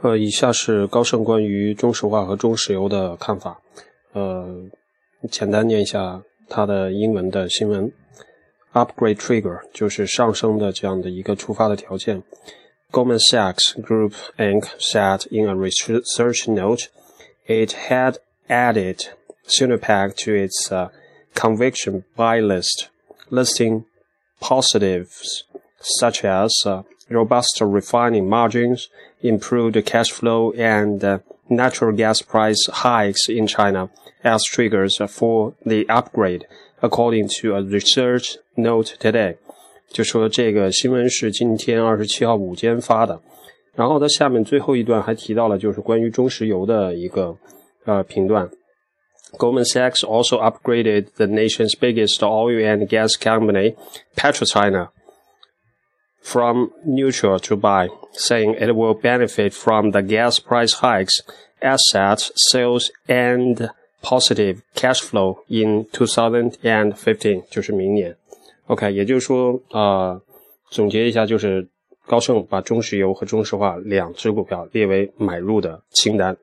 呃，以下是高盛关于中石化和中石油的看法。呃，简单念一下它的英文的新闻：Upgrade trigger 就是上升的这样的一个触发的条件。Goldman Sachs Group Inc. said in a research note it had added Sinopec to its conviction buy list, listing positives such as robust refining margins, improved cash flow, and uh, natural gas price hikes in China as triggers for the upgrade, according to a research note today. 就说这个新闻是今天二十七号午间发的，然后它下面最后一段还提到了就是关于中石油的一个呃评断。Goldman Sachs also upgraded the nation's biggest oil and gas company, PetroChina, from neutral to buy, saying it will benefit from the gas price hikes, asset sales, and positive cash flow in 2015，就是明年。OK，也就是说，呃，总结一下，就是高盛把中石油和中石化两只股票列为买入的清单。